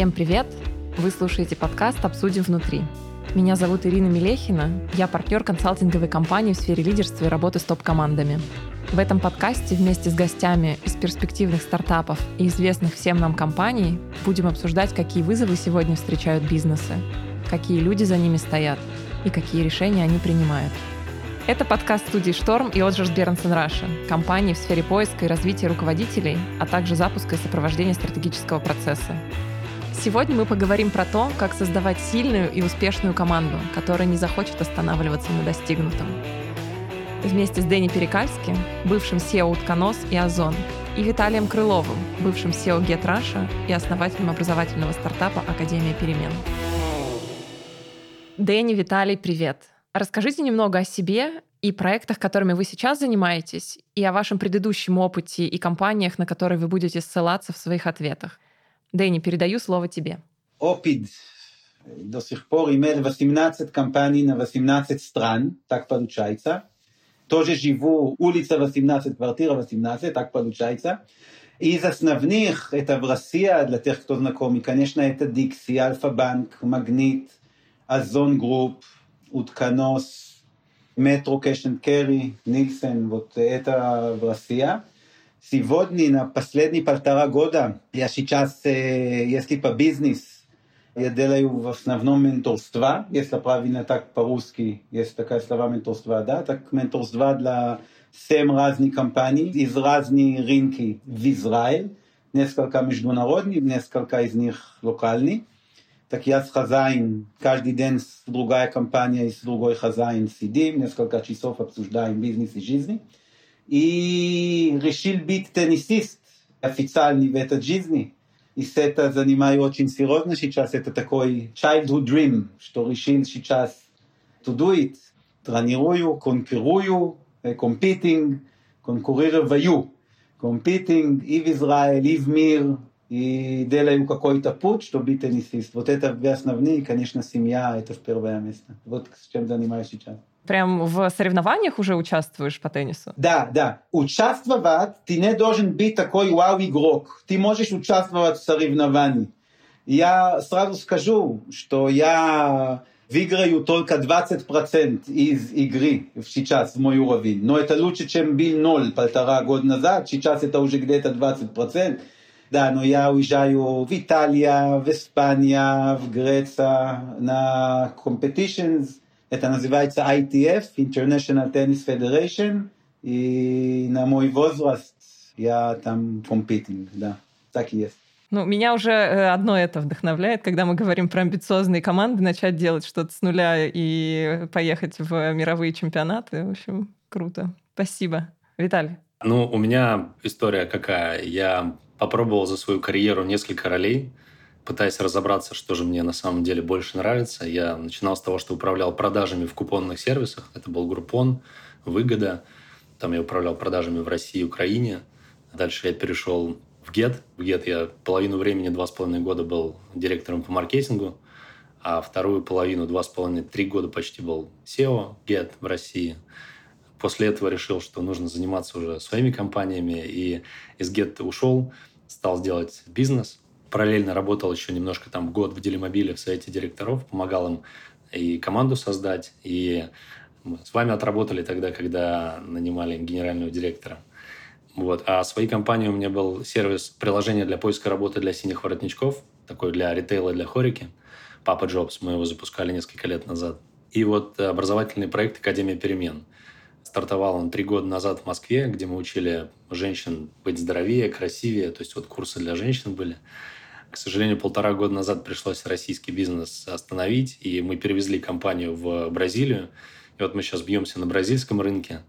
Всем привет! Вы слушаете подкаст «Обсудим внутри». Меня зовут Ирина Мелехина, я партнер консалтинговой компании в сфере лидерства и работы с топ-командами. В этом подкасте вместе с гостями из перспективных стартапов и известных всем нам компаний будем обсуждать, какие вызовы сегодня встречают бизнесы, какие люди за ними стоят и какие решения они принимают – это подкаст студии «Шторм» и Оджерс Бернсон Раша, компании в сфере поиска и развития руководителей, а также запуска и сопровождения стратегического процесса. Сегодня мы поговорим про то, как создавать сильную и успешную команду, которая не захочет останавливаться на достигнутом. Вместе с Дэнни Перекальским, бывшим SEO Утконос и Озон, и Виталием Крыловым, бывшим SEO Get Russia и основателем образовательного стартапа Академия перемен. Дэнни, Виталий, привет! Расскажите немного о себе и проектах, которыми вы сейчас занимаетесь, и о вашем предыдущем опыте и компаниях, на которые вы будете ссылаться в своих ответах. Дэнни, передаю слово тебе. Опыт до сих пор имел 18 компаний на 18 стран, так получается. Тоже живу, улица 18, квартира 18, так получается. Из основных, это в России, для тех, кто знакомый, конечно, это Дикси, Альфа-Банк, Магнит, Озон Групп, Утконос, Metro Cash Carry, Нильсен, вот это в России. Сегодня, на последние полтора года, я сейчас, если по бизнес, я делаю в основном менторство, если правильно так по-русски, есть такая слова менторство, да, так менторство для семь разных компаний из разных рынков в Израиль, несколько международных, несколько из них локальных. Так я с хозяин, каждый день с другая компания и с другой хозяин сидим, несколько часов обсуждаем бизнес и жизнь. И решил быть теннисист официальный в этой жизни. И с это занимаю очень серьезно сейчас. Это такой childhood dream, что решил сейчас to do it. Тренирую, конкурирую, competing, конкурирую. Competing и в Израиле, и в мир, и делаю какой-то путь, чтобы теннисист. Вот это две основные, конечно, семья, это в первое место. Вот с чем занимаюсь сейчас. Прям в соревнованиях уже участвуешь по теннису? Да, да. Участвовать, ты не должен быть такой вау-игрок. Ты можешь участвовать в соревновании. Я сразу скажу, что я выиграю только 20% из игры сейчас в мой уровень. Но это лучше, чем был ноль полтора года назад. Сейчас это уже где-то 20%. Да, но я уезжаю в Италию, в Испанию, в Грецию на competitions. Это называется ITF, International Tennis Federation. И на мой возраст я там competing, да, так и есть. Ну, меня уже э, одно это вдохновляет, когда мы говорим про амбициозные команды, начать делать что-то с нуля и поехать в мировые чемпионаты. В общем, круто. Спасибо. Виталий. Ну, у меня история какая. Я попробовал за свою карьеру несколько ролей, пытаясь разобраться, что же мне на самом деле больше нравится. Я начинал с того, что управлял продажами в купонных сервисах. Это был Группон, Выгода. Там я управлял продажами в России и Украине. Дальше я перешел в Get. В Get я половину времени, два с половиной года был директором по маркетингу, а вторую половину, два с половиной, три года почти был SEO Get в России – После этого решил, что нужно заниматься уже своими компаниями, и из Get ушел, стал делать бизнес. Параллельно работал еще немножко там год в Делимобиле в совете директоров, помогал им и команду создать, и мы с вами отработали тогда, когда нанимали генерального директора. Вот. А своей компании у меня был сервис приложения для поиска работы для синих воротничков, такой для ритейла, для хорики. Папа Джобс, мы его запускали несколько лет назад. И вот образовательный проект «Академия перемен». Стартовал он три года назад в Москве, где мы учили женщин быть здоровее, красивее. То есть вот курсы для женщин были. К сожалению, полтора года назад пришлось российский бизнес остановить, и мы перевезли компанию в Бразилию. И вот мы сейчас бьемся на бразильском рынке.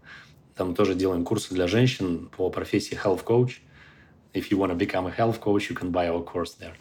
Там тоже делаем курсы для женщин по профессии health coach. If you want to become a health coach, you can buy our course there.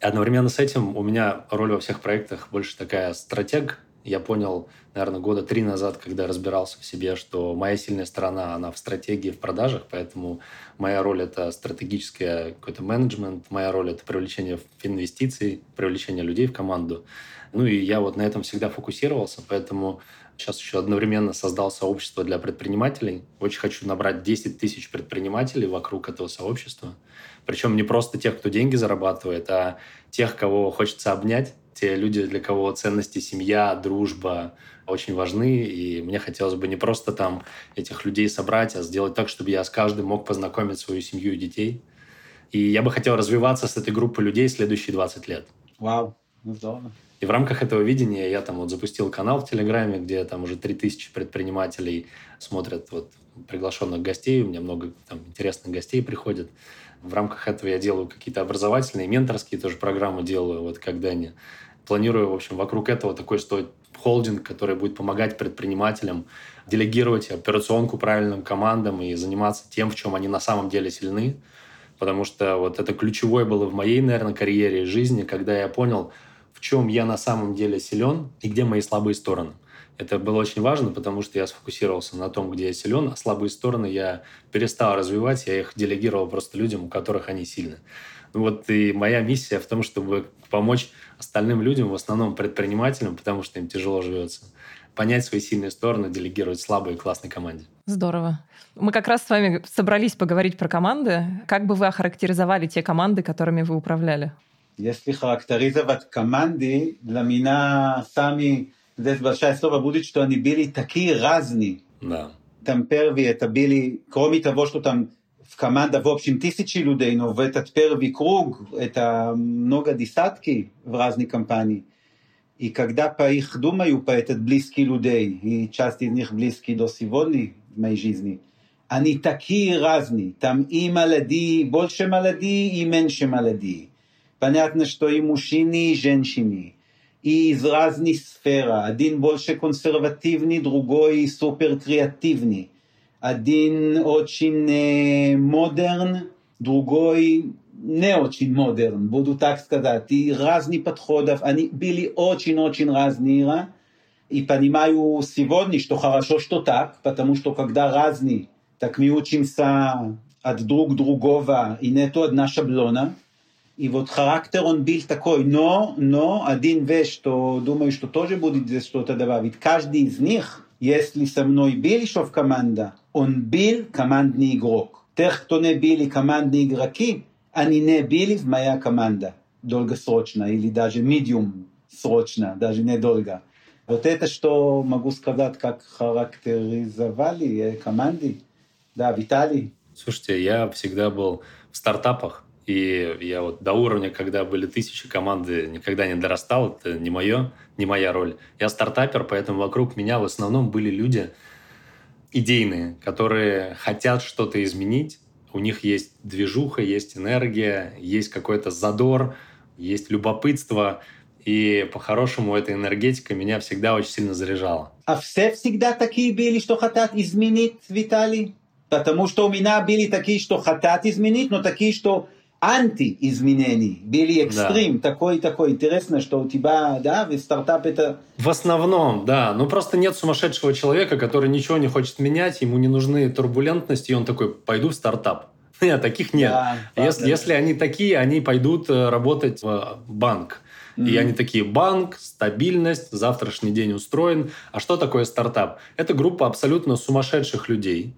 Одновременно с этим у меня роль во всех проектах больше такая стратег, Я понял, наверное, года три назад, когда разбирался в себе, что моя сильная сторона, она в стратегии, в продажах, поэтому моя роль – это стратегический какой-то менеджмент, моя роль – это привлечение инвестиций, привлечение людей в команду. Ну и я вот на этом всегда фокусировался, поэтому сейчас еще одновременно создал сообщество для предпринимателей. Очень хочу набрать 10 тысяч предпринимателей вокруг этого сообщества. Причем не просто тех, кто деньги зарабатывает, а тех, кого хочется обнять, те люди, для кого ценности семья, дружба очень важны, и мне хотелось бы не просто там этих людей собрать, а сделать так, чтобы я с каждым мог познакомить свою семью и детей. И я бы хотел развиваться с этой группой людей следующие 20 лет. Вау, ну здорово. И в рамках этого видения я там вот запустил канал в Телеграме, где там уже 3000 предпринимателей смотрят вот приглашенных гостей, у меня много там интересных гостей приходит. В рамках этого я делаю какие-то образовательные, менторские тоже программы делаю, вот когда они планирую, в общем, вокруг этого такой стоит холдинг, который будет помогать предпринимателям делегировать операционку правильным командам и заниматься тем, в чем они на самом деле сильны. Потому что вот это ключевое было в моей, наверное, карьере и жизни, когда я понял, в чем я на самом деле силен и где мои слабые стороны. Это было очень важно, потому что я сфокусировался на том, где я силен, а слабые стороны я перестал развивать, я их делегировал просто людям, у которых они сильны. Ну вот и моя миссия в том, чтобы помочь остальным людям, в основном предпринимателям, потому что им тяжело живется, понять свои сильные стороны, делегировать слабой и классной команде. Здорово. Мы как раз с вами собрались поговорить про команды. Как бы вы охарактеризовали те команды, которыми вы управляли? Если характеризовать команды, для меня сами здесь большое слово будет, что они были такие разные. Да. Там первые это были, кроме того, что там команда, в общем, тысячи людей, но в этот первый круг это много десятки в разных компаниях. И когда по их думаю, по этот близкие людей, и часть из них близкие до сегодня в моей жизни, они такие разные. Там и молодые, больше молодые, и меньше молодые. Понятно, что и мужчины, и женщины. И из разных сфер. Один больше консервативный, другой супер креативный один очень э, модерн, другой не очень модерн, буду так сказать. И разные подходов, они были очень-очень разные. И понимаю сегодня, что хорошо, что так, потому что когда разные, так мы учимся от друг другого, и нету одна шаблона. И вот характер он был такой, но, но один вещь, что думаю, что тоже будет здесь что-то добавить. Каждый из них, если со мной был еще в команда, он был командный игрок. Тех, кто не были командные игроки, они не были в моя команда долгосрочно или даже медиум срочно, даже недолго. Вот это что могу сказать, как характеризовали команды. Да, Виталий. Слушайте, я всегда был в стартапах, и я вот до уровня, когда были тысячи команды, никогда не дорастал. Это не мое, не моя роль. Я стартапер, поэтому вокруг меня в основном были люди, идейные, которые хотят что-то изменить. У них есть движуха, есть энергия, есть какой-то задор, есть любопытство. И по-хорошему эта энергетика меня всегда очень сильно заряжала. А все всегда такие были, что хотят изменить, Виталий? Потому что у меня были такие, что хотят изменить, но такие, что антиизменений, были экстрим, да. такой такой. Интересно, что у тебя, да, ведь стартап это... В основном, да. Ну, просто нет сумасшедшего человека, который ничего не хочет менять, ему не нужны турбулентности, и он такой, пойду в стартап. Нет, таких нет. Да, если, если они такие, они пойдут э, работать в банк. Mm-hmm. И они такие, банк, стабильность, завтрашний день устроен. А что такое стартап? Это группа абсолютно сумасшедших людей,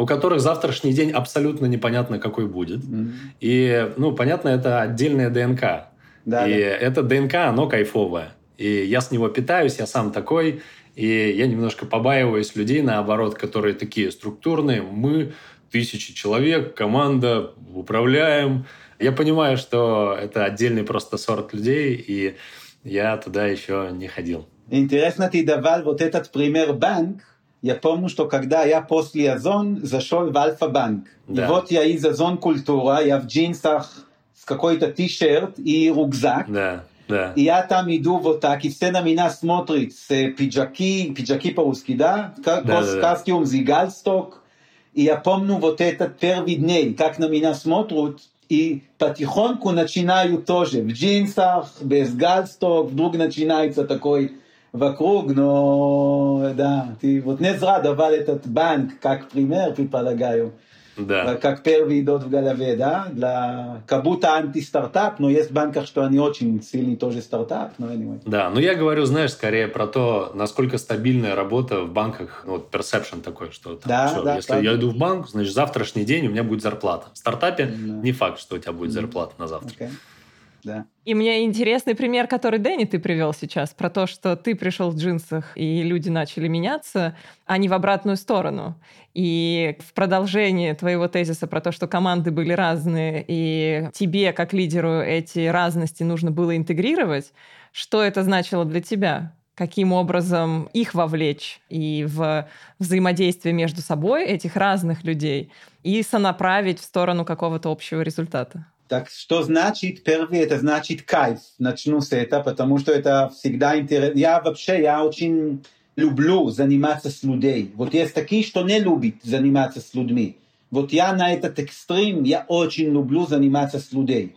у которых завтрашний день абсолютно непонятно, какой будет. Mm-hmm. И, ну, понятно, это отдельная ДНК. Да, и да. это ДНК, оно кайфовое. И я с него питаюсь, я сам такой. И я немножко побаиваюсь людей, наоборот, которые такие структурные. Мы тысячи человек, команда, управляем. Я понимаю, что это отдельный просто сорт людей, и я туда еще не ходил. Интересно, ты давал вот этот пример банк, я помню, что когда я после Озон зашел в Альфа-банк. Да. И вот я из Озон Культура, я в джинсах с какой-то ти-шерт и рюкзак. Да. Да. И я там иду вот так, и все на меня смотрят с пиджаки, пиджаки по-русски, да? да, да, костюм с галсток. И я помню вот этот первый день, как на меня смотрят, и потихоньку начинаю тоже в джинсах, без галсток, вдруг начинается такой вокруг, но да, ты вот не зря давал этот банк как пример, предполагаю. Да. как первый идет в голове, да, для как будто анти-стартап, но есть в банках, что они очень сильный тоже стартап, но anyway. Да, но я говорю, знаешь, скорее про то, насколько стабильная работа в банках, ну, вот perception такой, что там, Да, всё, да, если правда. я иду в банк, значит, завтрашний день у меня будет зарплата. В стартапе Да. не факт, что у тебя будет зарплата на завтра. Окей. Да. И мне интересный пример, который Дэнни ты привел сейчас, про то, что ты пришел в джинсах, и люди начали меняться, а не в обратную сторону. И в продолжение твоего тезиса про то, что команды были разные, и тебе, как лидеру, эти разности нужно было интегрировать, что это значило для тебя? Каким образом их вовлечь и в взаимодействие между собой этих разных людей и сонаправить в сторону какого-то общего результата? Так что значит первый? Это значит кайф. Начну с этого, потому что это всегда интересно. Я вообще, я очень люблю заниматься с людьми. Вот есть такие, что не любят заниматься с людьми. Вот я на этот экстрим, я очень люблю заниматься с людьми.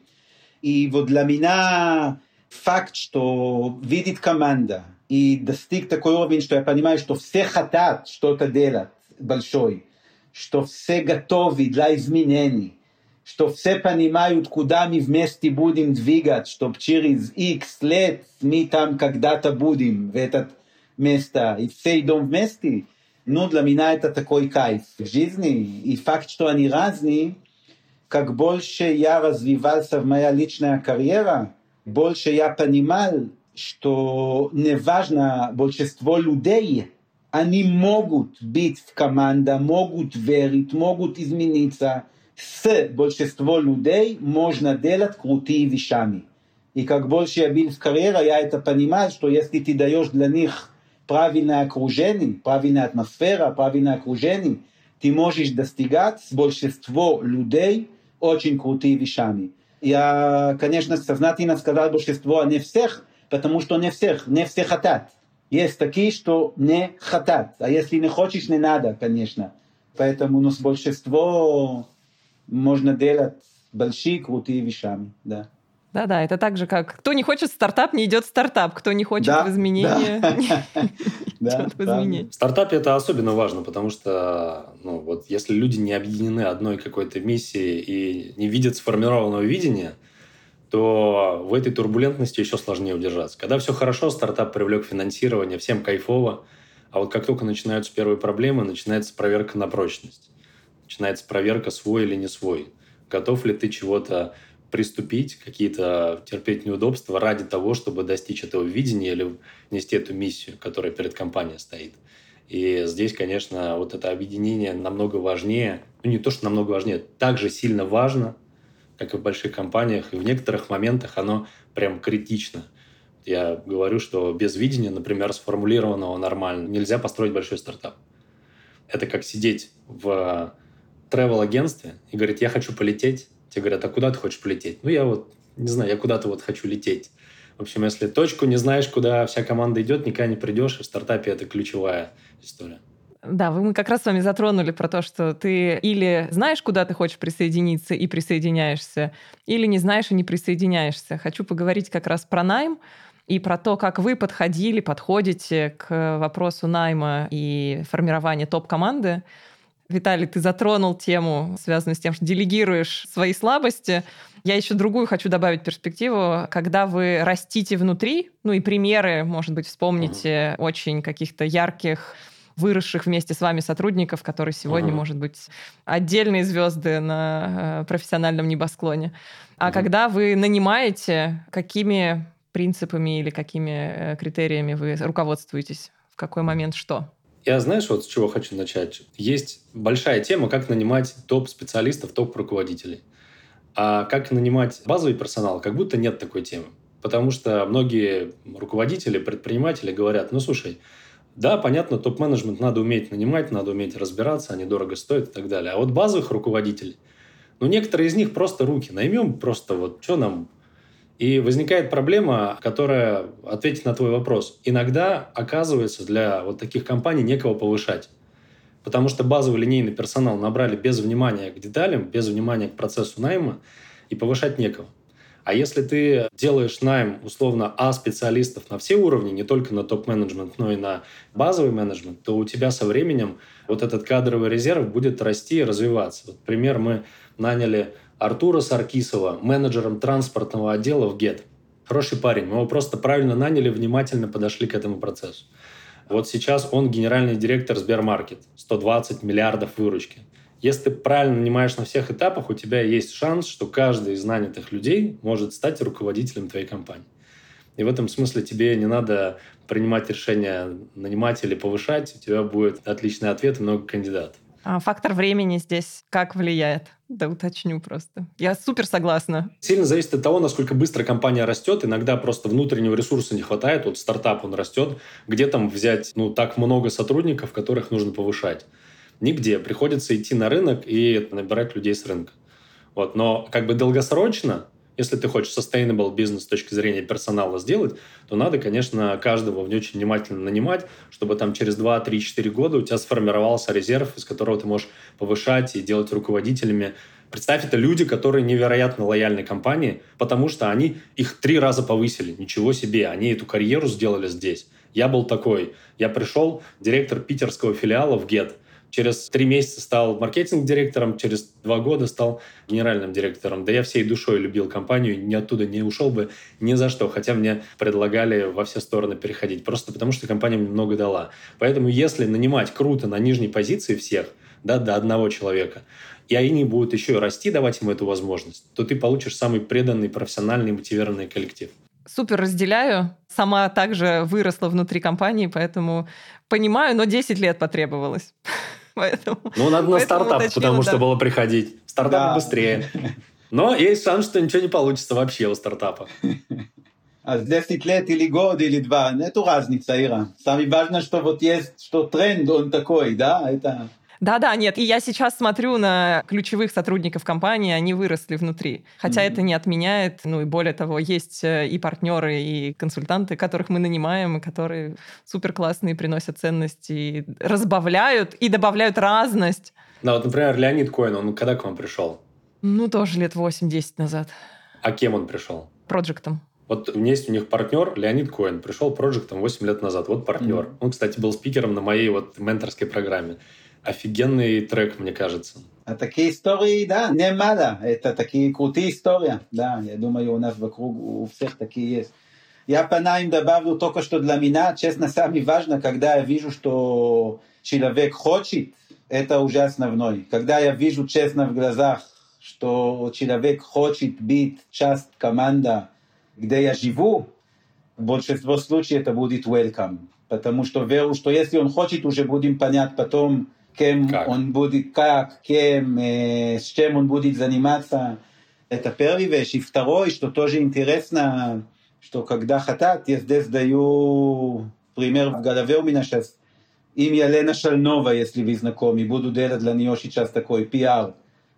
И вот для меня факт, что видит команда и достиг такой уровень, что я понимаю, что все хотят что-то делать большой, что все готовы для изменений, что все понимают, куда мы вместе будем двигать, чтобы через X лет мы там когда-то будем в этот место, и все идем вместе. Ну, для меня это такой кайф в жизни. И факт, что они разные, как больше я развивался в моя личная карьера, больше я понимал, что неважно большинство людей, они могут быть в команде, могут верить, могут измениться. С большинством людей можно делать крутые вещами. И как больше я был в карьере, я это понимал, что если ты даешь для них правильное окружение, правильная атмосфера, правильное окружение, ты можешь достигать с большинством людей очень крутые вещами. Я, конечно, сознательно сказал большинство, а не всех, потому что не всех, не все хотят. Есть такие, что не хотят. А если не хочешь, не надо, конечно. Поэтому ну, с большинством можно делать большие крутые вещами. Да. Да-да, это так же, как кто не хочет стартап, не идет в стартап. Кто не хочет Да, в изменения, да. не Да, идет в изменения. В стартапе это особенно важно, потому что ну, вот если люди не объединены одной какой-то миссией и не видят сформированного видения, то в этой турбулентности еще сложнее удержаться. Когда все хорошо, стартап привлек финансирование, всем кайфово, а вот как только начинаются первые проблемы, начинается проверка на прочность. Начинается проверка, свой или не свой. Готов ли ты чего-то приступить, какие-то терпеть неудобства ради того, чтобы достичь этого видения или нести эту миссию, которая перед компанией стоит. И здесь, конечно, вот это объединение намного важнее. Ну, не то, что намного важнее, так же сильно важно, как и в больших компаниях. И в некоторых моментах оно прям критично. Я говорю, что без видения, например, сформулированного нормально, нельзя построить большой стартап. Это как сидеть в travel-агентстве и говорить, я хочу полететь. Тебе говорят, а куда ты хочешь полететь? Ну, я вот, не знаю, я куда-то вот хочу лететь. В общем, если точку не знаешь, куда вся команда идет, никогда не придешь. И в стартапе это ключевая история. Да, мы как раз с вами затронули про то, что ты или знаешь, куда ты хочешь присоединиться и присоединяешься, или не знаешь и не присоединяешься. Хочу поговорить как раз про найм и про то, как вы подходили, подходите к вопросу найма и формирования топ-команды. Виталий, ты затронул тему, связанную с тем, что делегируешь свои слабости. Я еще другую хочу добавить перспективу. Когда вы растите внутри, ну и примеры, может быть, вспомните очень каких-то ярких выросших вместе с вами сотрудников, которые сегодня, Мгм. может быть, отдельные звезды на э, профессиональном небосклоне. А Мгм. когда вы нанимаете, какими принципами или какими э, критериями вы руководствуетесь? В какой момент что? Я знаешь, вот с чего хочу начать? Есть большая тема, как нанимать топ-специалистов, топ-руководителей. А как нанимать базовый персонал, как будто нет такой темы. Потому что многие руководители, предприниматели говорят, ну, слушай, да, понятно, топ-менеджмент надо уметь нанимать, надо уметь разбираться, они дорого стоят и так далее. А вот базовых руководителей, ну, некоторые из них просто руки наймем, просто вот что нам... И возникает проблема, которая ответит на твой вопрос. Иногда оказывается для вот таких компаний некого повышать. Потому что базовый линейный персонал набрали без внимания к деталям, без внимания к процессу найма, и повышать некого. А если ты делаешь найм, условно, А-специалистов на все уровни, не только на топ-менеджмент, но и на базовый менеджмент, то у тебя со временем вот этот кадровый резерв будет расти и развиваться. Вот пример, мы наняли Артура Саркисова менеджером транспортного отдела в ГЕТ. Хороший парень, мы его просто правильно наняли, внимательно подошли к этому процессу. Вот сейчас он генеральный директор Сбермаркет, 120 миллиардов выручки. Если ты правильно нанимаешь на всех этапах, у тебя есть шанс, что каждый из нанятых людей может стать руководителем твоей компании. И в этом смысле тебе не надо принимать решение нанимать или повышать, у тебя будет отличный ответ и много кандидатов. А фактор времени здесь как влияет? Да уточню просто. Я супер согласна. Сильно зависит от того, насколько быстро компания растет. Иногда просто внутреннего ресурса не хватает. Вот стартап, он растет. Где там взять ну, так много сотрудников, которых нужно повышать? Нигде. Приходится идти на рынок и набирать людей с рынка. Вот. Но как бы долгосрочно если ты хочешь sustainable бизнес с точки зрения персонала сделать, то надо, конечно, каждого в очень внимательно нанимать, чтобы там через 2, 3, 4 года у тебя сформировался резерв, из которого ты можешь повышать и делать руководителями. Представь, это люди, которые невероятно лояльны компании, потому что они их три раза повысили. Ничего себе, они эту карьеру сделали здесь. Я был такой. Я пришел, директор питерского филиала в ГЕТ – Через три месяца стал маркетинг-директором, через два года стал генеральным директором. Да я всей душой любил компанию, ни оттуда не ушел бы ни за что, хотя мне предлагали во все стороны переходить, просто потому что компания мне много дала. Поэтому если нанимать круто на нижней позиции всех, да, до одного человека, и они будут еще расти, давать ему эту возможность, то ты получишь самый преданный, профессиональный, мотивированный коллектив. Супер разделяю. Сама также выросла внутри компании, поэтому понимаю, но 10 лет потребовалось. Поэтому, ну, надо на стартап, уточнила, потому да. что было приходить. Стартап да. быстрее. Но есть шанс, что ничего не получится вообще у стартапа. אז 10 лет или год или два, нету разницы, Ира. Самое важное, что вот есть, что тренд, он такой, да, это... Да-да, нет, и я сейчас смотрю на ключевых сотрудников компании, они выросли внутри. Хотя mm-hmm. это не отменяет, ну и более того, есть э, и партнеры, и консультанты, которых мы нанимаем, и которые супер классные, приносят ценности, и разбавляют и добавляют разность. Да, вот, например, Леонид Коин, он когда к вам пришел? Ну, тоже лет 8-10 назад. А кем он пришел? Проектом. Вот есть у них партнер Леонид Коин, пришел проектом 8 лет назад. Вот партнер. Mm-hmm. Он, кстати, был спикером на моей вот менторской программе офигенный трек, мне кажется. А такие истории, да, немало. Это такие крутые истории. Да, я думаю, у нас вокруг у всех такие есть. Я по ним добавлю только что для меня, честно, самое важное, когда я вижу, что человек хочет, это уже основной. Когда я вижу честно в глазах, что человек хочет быть часть команды, где я живу, в большинстве случаев это будет welcome. Потому что верю, что если он хочет, уже будем понять потом, кем как? он будет, как, кем, э, с чем он будет заниматься. Это первый вещь. И второй, что тоже интересно, что когда хотят, я здесь даю пример в голове у меня сейчас. Имя Лена Шальнова, если вы знакомы, буду делать для нее сейчас такой пиар.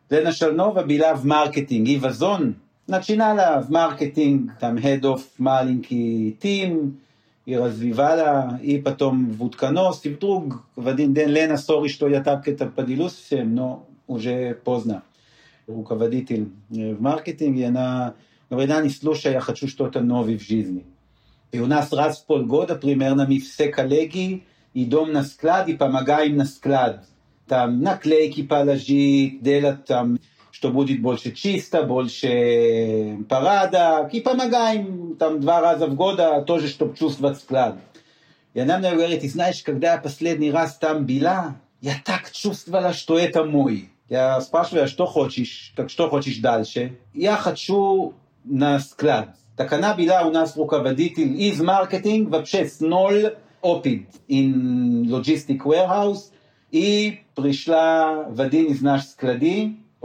Лена Шальнова была в маркетинг, и вазон начинала в маркетинг, там head of маленький тим, и развивала, и потом в утконос, и вдруг в один день Лена, сори, что я так это поделюсь всем, но уже поздно. Руководитель в маркетинге, и она говорит, не слушай, я хочу что-то новое в жизни. И у нас раз в полгода примерно мы все коллеги идем на склад и помогаем на склад. Там наклейки положить, делать там что будет больше чисто, больше порядок, и помогаем там два раза в год, тоже, чтобы чувствовать склад. И она мне говорит, и знаешь, когда я последний раз там была, я так чувствовала, что это мой. Я спрашиваю, что хочешь, так что хочешь дальше? Я хочу на склад. Так она была у нас руководитель из маркетинг, вообще с ноль опыт in logistic warehouse, и пришла в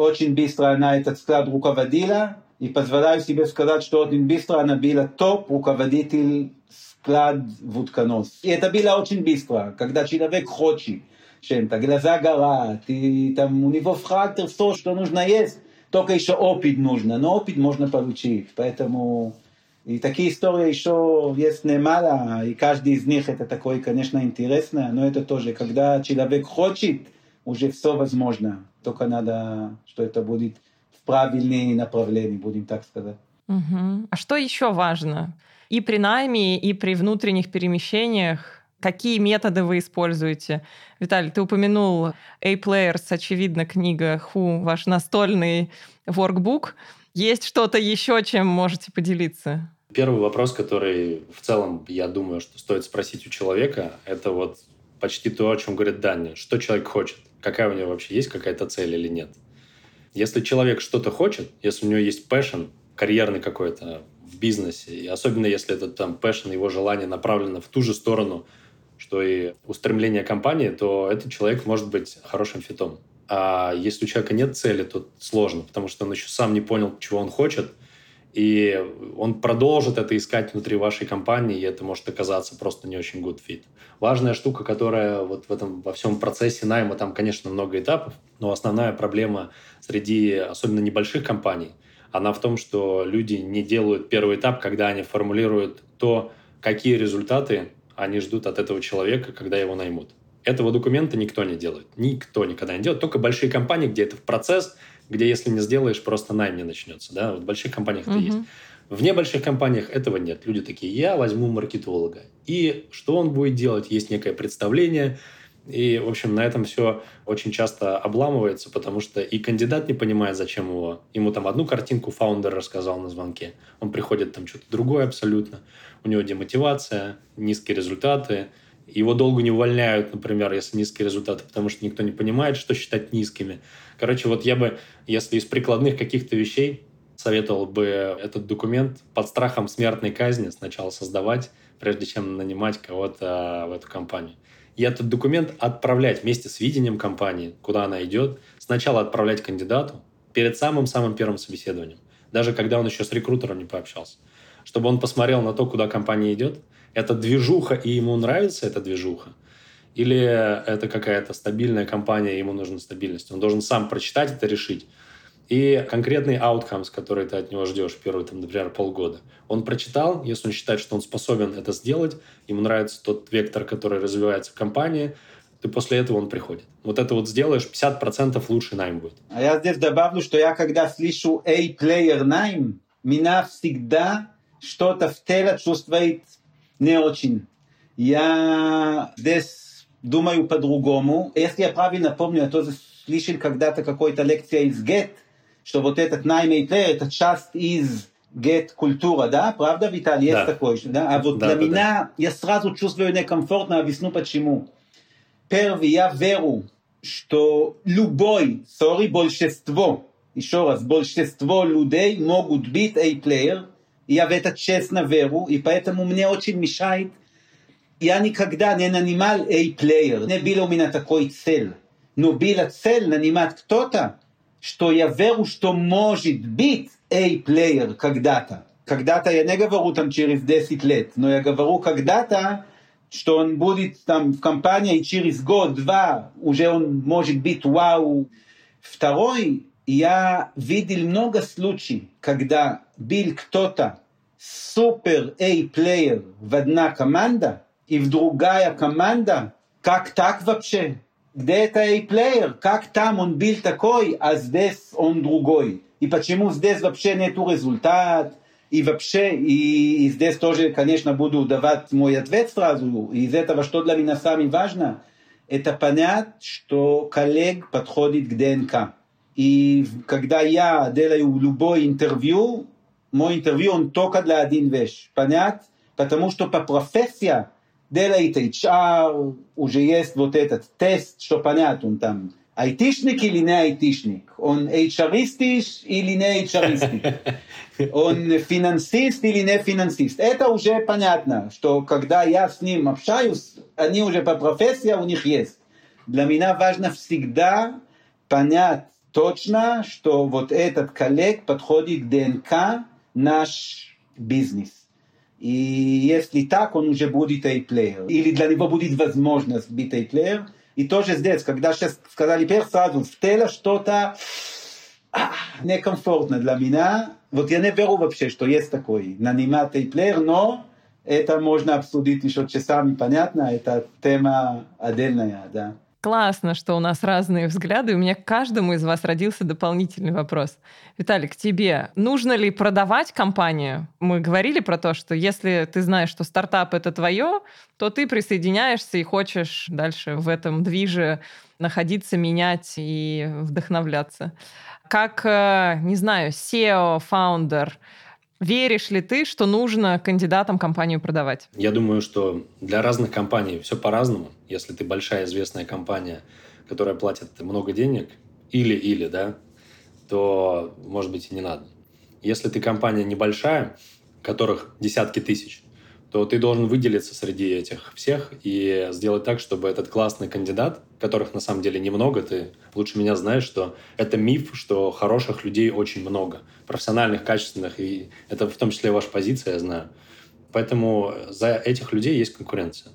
очень быстро она этот склад руководила, и позволяю себе сказать, что очень быстро она была топ руководитель склад в утконос. И это было очень быстро, когда человек хочет чем-то, глаза горят, и там у него в характер все, что нужно есть, только еще опыт нужно, но опыт можно получить, поэтому и такие истории еще есть немало, и каждый из них это такое, конечно, интересно, но это тоже, когда человек хочет, уже все возможно. Только надо, что это будет в правильное направление, будем так сказать. Угу. А что еще важно? И при найме, и при внутренних перемещениях Какие методы вы используете? Виталий, ты упомянул A-Players, очевидно, книга Who, ваш настольный workbook. Есть что-то еще, чем можете поделиться? Первый вопрос, который в целом, я думаю, что стоит спросить у человека, это вот почти то, о чем говорит Даня. Что человек хочет? Какая у него вообще есть какая-то цель или нет? Если человек что-то хочет, если у него есть passion, карьерный какой-то в бизнесе, и особенно если этот там passion, его желание направлено в ту же сторону, что и устремление компании, то этот человек может быть хорошим фитом. А если у человека нет цели, то сложно, потому что он еще сам не понял, чего он хочет, и он продолжит это искать внутри вашей компании, и это может оказаться просто не очень good fit. Важная штука, которая вот в этом во всем процессе найма, там, конечно, много этапов, но основная проблема среди особенно небольших компаний, она в том, что люди не делают первый этап, когда они формулируют то, какие результаты они ждут от этого человека, когда его наймут. Этого документа никто не делает. Никто никогда не делает. Только большие компании, где это в процесс, где если не сделаешь, просто найм не начнется. Да? Вот в больших компаниях это угу. есть. В небольших компаниях этого нет. Люди такие, я возьму маркетолога. И что он будет делать? Есть некое представление. И, в общем, на этом все очень часто обламывается, потому что и кандидат не понимает, зачем его. Ему там одну картинку фаундер рассказал на звонке. Он приходит там что-то другое абсолютно у него демотивация, низкие результаты. Его долго не увольняют, например, если низкие результаты, потому что никто не понимает, что считать низкими. Короче, вот я бы, если из прикладных каких-то вещей, советовал бы этот документ под страхом смертной казни сначала создавать, прежде чем нанимать кого-то в эту компанию. И этот документ отправлять вместе с видением компании, куда она идет, сначала отправлять кандидату перед самым-самым первым собеседованием, даже когда он еще с рекрутером не пообщался чтобы он посмотрел на то, куда компания идет. Это движуха, и ему нравится эта движуха. Или это какая-то стабильная компания, ему нужна стабильность. Он должен сам прочитать это, решить. И конкретный outcomes, который ты от него ждешь первые, там, например, полгода. Он прочитал, если он считает, что он способен это сделать, ему нравится тот вектор, который развивается в компании, то после этого он приходит. Вот это вот сделаешь, 50% лучше найм будет. А я здесь добавлю, что я когда слышу A-player найм, меня всегда что-то в теле чувствует не очень. Я здесь думаю по-другому. Если я правильно помню, я тоже слышал когда-то какой-то лекция из ГЕТ, что вот этот наймейтер, это часть из гет культура, да? Правда, Виталий, есть да. такой? Да? А вот да, для да, меня, да. я сразу чувствую некомфортно, объясню почему. Первый, я верю, что любой, сори, большинство, еще раз, большинство людей могут быть A-player, я в это честно верю, и поэтому мне очень мешает. Я никогда не нанимал A-плеер, не было у меня такой цель. Но была цель нанимать кто-то, что я верю, что может быть A-плеер когда-то. Когда-то я не говорю там через 10 лет, но я говорю когда-то, что он будет там в компании и через год-два уже он может быть вау. Второй, я видел много случаев, когда был кто-то супер A-плеер в одна команда и в другая команда, как так вообще? Где это A-плеер? Как там он был такой, а здесь он другой? И почему здесь вообще нету результат? И вообще, и, и здесь тоже, конечно, буду давать мой ответ сразу. Из этого, что для меня самое важно, это понять, что коллег подходит к ДНК. И когда я делаю любое интервью, мой интервью, он только для один вещь. Понят? Потому что по профессии делает HR, уже есть вот этот тест, что понятно, он там айтишник или не айтишник, он HRистиш или не HRистик, он финансист или не финансист. Это уже понятно, что когда я с ним общаюсь, они уже по профессии у них есть. Для меня важно всегда понять точно, что вот этот коллег подходит к ДНК наш бизнес. И если так, он уже будет A-плеер. Или для него будет возможность быть A-плеер. И тоже здесь, когда сейчас сказали первый сразу, в теле что-то а, некомфортно для меня. Вот я не верю вообще, что есть такой нанимать A-плеер, но это можно обсудить еще часами, понятно, это тема отдельная, да. Классно, что у нас разные взгляды. У меня к каждому из вас родился дополнительный вопрос. Виталий, к тебе. Нужно ли продавать компанию? Мы говорили про то, что если ты знаешь, что стартап — это твое, то ты присоединяешься и хочешь дальше в этом движе находиться, менять и вдохновляться. Как, э, не знаю, SEO, фаундер, Веришь ли ты, что нужно кандидатам компанию продавать? Я думаю, что для разных компаний все по-разному. Если ты большая известная компания, которая платит много денег, или-или, да, то, может быть, и не надо. Если ты компания небольшая, которых десятки тысяч, то ты должен выделиться среди этих всех и сделать так, чтобы этот классный кандидат, которых на самом деле немного, ты лучше меня знаешь, что это миф, что хороших людей очень много, профессиональных, качественных, и это в том числе ваша позиция, я знаю. Поэтому за этих людей есть конкуренция.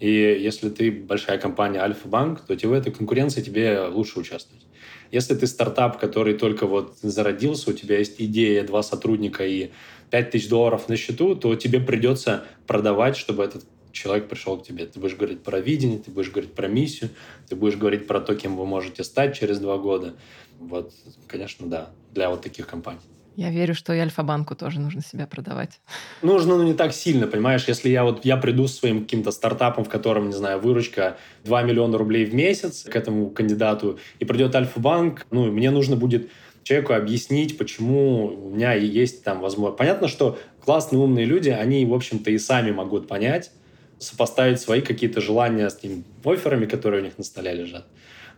И если ты большая компания Альфа-Банк, то тебе в этой конкуренции тебе лучше участвовать. Если ты стартап, который только вот зародился, у тебя есть идея, два сотрудника и 5 тысяч долларов на счету, то тебе придется продавать, чтобы этот человек пришел к тебе. Ты будешь говорить про видение, ты будешь говорить про миссию, ты будешь говорить про то, кем вы можете стать через два года. Вот, конечно, да, для вот таких компаний. Я верю, что и Альфа-банку тоже нужно себя продавать. Нужно, но не так сильно, понимаешь? Если я вот я приду своим каким-то стартапом, в котором, не знаю, выручка 2 миллиона рублей в месяц к этому кандидату, и придет Альфа-банк, ну, мне нужно будет человеку объяснить, почему у меня есть там возможность. Понятно, что классные умные люди, они, в общем-то, и сами могут понять, сопоставить свои какие-то желания с теми офферами, которые у них на столе лежат.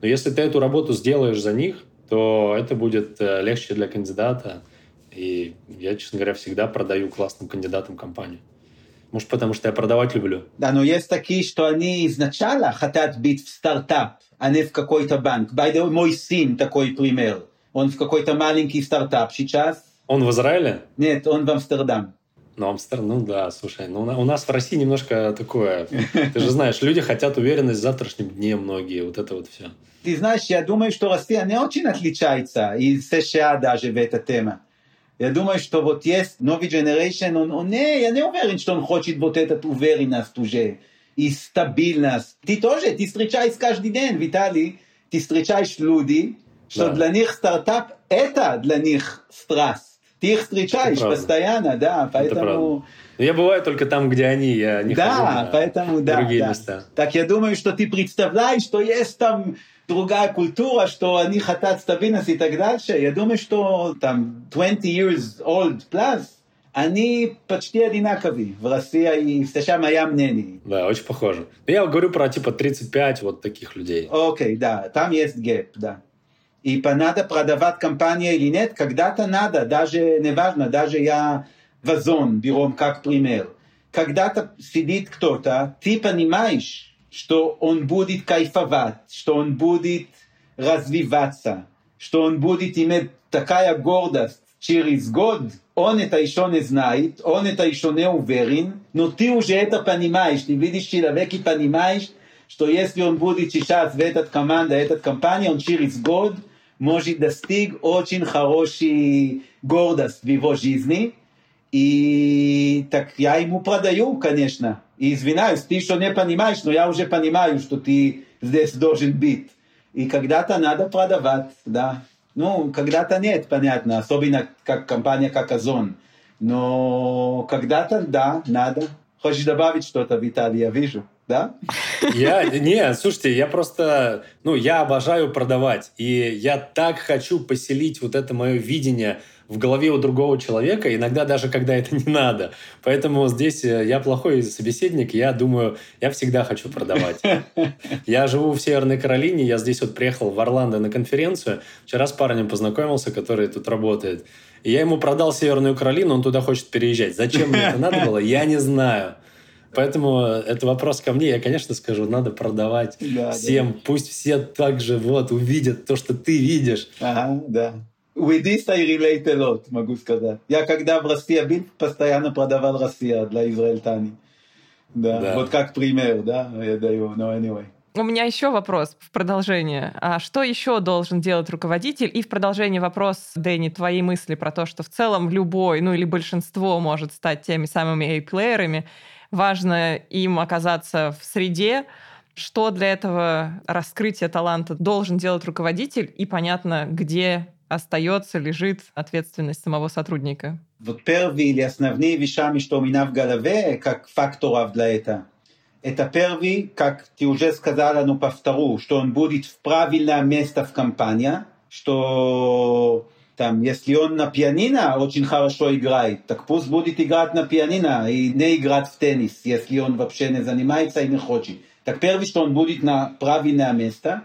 Но если ты эту работу сделаешь за них, то это будет э, легче для кандидата. И я, честно говоря, всегда продаю классным кандидатам компанию. Может, потому что я продавать люблю. Да, но есть такие, что они изначально хотят быть в стартап, а не в какой-то банк. By the way, мой сын такой пример. Он в какой-то маленький стартап сейчас. Он в Израиле? Нет, он в Амстердам. Ну, Амстердам, ну да, слушай, ну у нас в России немножко такое, ты же знаешь, люди хотят уверенность в завтрашнем дне многие, вот это вот все. Ты знаешь, я думаю, что Россия не очень отличается из США даже в этой теме. Я думаю, что вот есть новый generation, он, он не, я не уверен, что он хочет вот этот уверенность уже и стабильность. Ты тоже, ты встречаешь каждый день, Виталий, ты встречаешь люди, что да. для них стартап – это для них страсть. Ты их встречаешь постоянно, да, поэтому... Я бываю только там, где они, я не да, хожу на поэтому, да, другие да. места. Так я думаю, что ты представляешь, что есть там другая культура, что они хотят стабильность и так дальше. Я думаю, что там 20 years old plus, они почти одинаковые в России и в США моя мнение. Да, очень похоже. Я говорю про типа 35 вот таких людей. Окей, okay, да, там есть гэп, да. И надо продавать компания или нет, когда-то надо, даже неважно, даже я вазон берем как пример. Когда-то сидит кто-то, ты понимаешь, что он будет кайфовать, что он будет развиваться, что он будет иметь такая гордость через год, он это еще не знает, он это еще не уверен, но ты уже это понимаешь, ты видишь человек и понимаешь, что если он будет сейчас в этот команда, этот компания, он через год может достиг очень хороший гордость в его жизни. И так я ему продаю, конечно. И извиняюсь, ты еще не понимаешь, но я уже понимаю, что ты здесь должен быть. И когда-то надо продавать, да. Ну, когда-то нет, понятно, особенно как компания, как Озон. Но когда-то, да, надо. Хочешь добавить что-то, Виталий, я вижу да? Я, не, слушайте, я просто, ну, я обожаю продавать, и я так хочу поселить вот это мое видение в голове у другого человека, иногда даже когда это не надо. Поэтому здесь э, я плохой собеседник, я думаю, я всегда хочу продавать. Я живу в Северной Каролине, я здесь вот приехал в Орландо на конференцию, вчера с парнем познакомился, который тут работает, и я ему продал Северную Каролину, он туда хочет переезжать. Зачем мне это надо было, я не знаю. Поэтому это вопрос ко мне. Я, конечно, скажу, надо продавать да, всем. Да. Пусть все также вот увидят то, что ты видишь. Ага, да. With this I relate a lot, могу сказать. Я когда в России был, постоянно продавал Россия для израильтяне. Да. да. Вот как пример, да, я даю. No, anyway. У меня еще вопрос в продолжение. А что еще должен делать руководитель? И в продолжение вопрос, Дэнни, твои мысли про то, что в целом любой, ну или большинство может стать теми самыми A-плеерами важно им оказаться в среде, Что для этого раскрытия таланта должен делать руководитель, и понятно, где остается, лежит ответственность самого сотрудника. Вот первые или основные вещами, что у меня в голове, как факторов для этого. Это первый, как ты уже сказала, но повторю, что он будет в правильное место в компании, что там, если он на пианино очень хорошо играет, так пусть будет играть на пианино и не играть в теннис, если он вообще не занимается и не хочет. Так первый, что он будет на правильное место.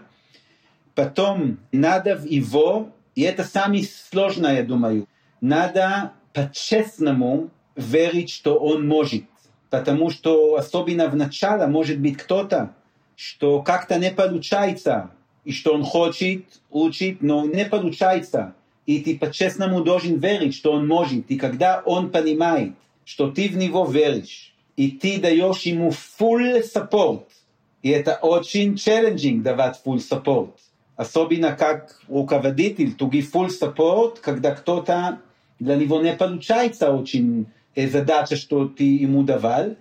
Потом надо в его, и это самое сложное, я думаю, надо по-честному верить, что он может. Потому что особенно в начале может быть кто-то, что как-то не получается, и что он хочет учить, но не получается. И ты по-честному должен верить, что он может. И когда он понимает, что ты в него веришь, и ты даешь ему full support, и это очень challenging давать full support. Особенно как руководитель, to give full support, когда кто-то для него не получается очень задача, что ты ему давал.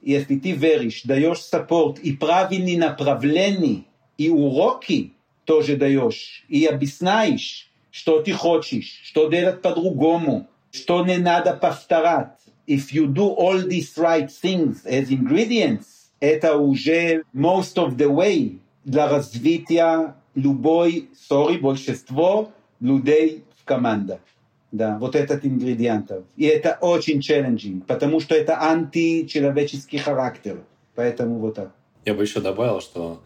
Если ты веришь, даешь support и правильное направление, и уроки тоже даешь, и объясняешь, что ты хочешь, что делать по-другому, что не надо повторять. If you do all these right things as ingredients, это уже most of the way для развития любой, sorry, большинство людей в команде. Да, вот этот ингредиентов. И это очень challenging, потому что это античеловеческий характер. Поэтому вот так. Я бы еще добавил, что,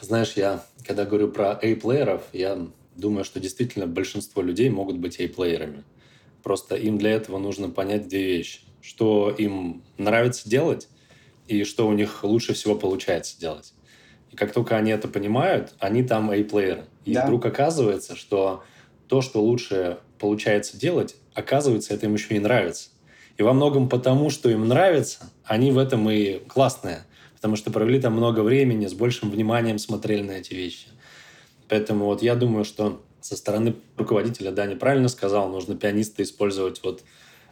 знаешь, я, когда говорю про A-плееров, я думаю, что действительно большинство людей могут быть A-плеерами. Просто им для этого нужно понять две вещи. Что им нравится делать и что у них лучше всего получается делать. И как только они это понимают, они там A-плееры. И да. вдруг оказывается, что то, что лучше получается делать, оказывается, это им еще и нравится. И во многом потому, что им нравится, они в этом и классные. Потому что провели там много времени, с большим вниманием смотрели на эти вещи. Поэтому вот я думаю, что со стороны руководителя Дани правильно сказал, нужно пианиста использовать вот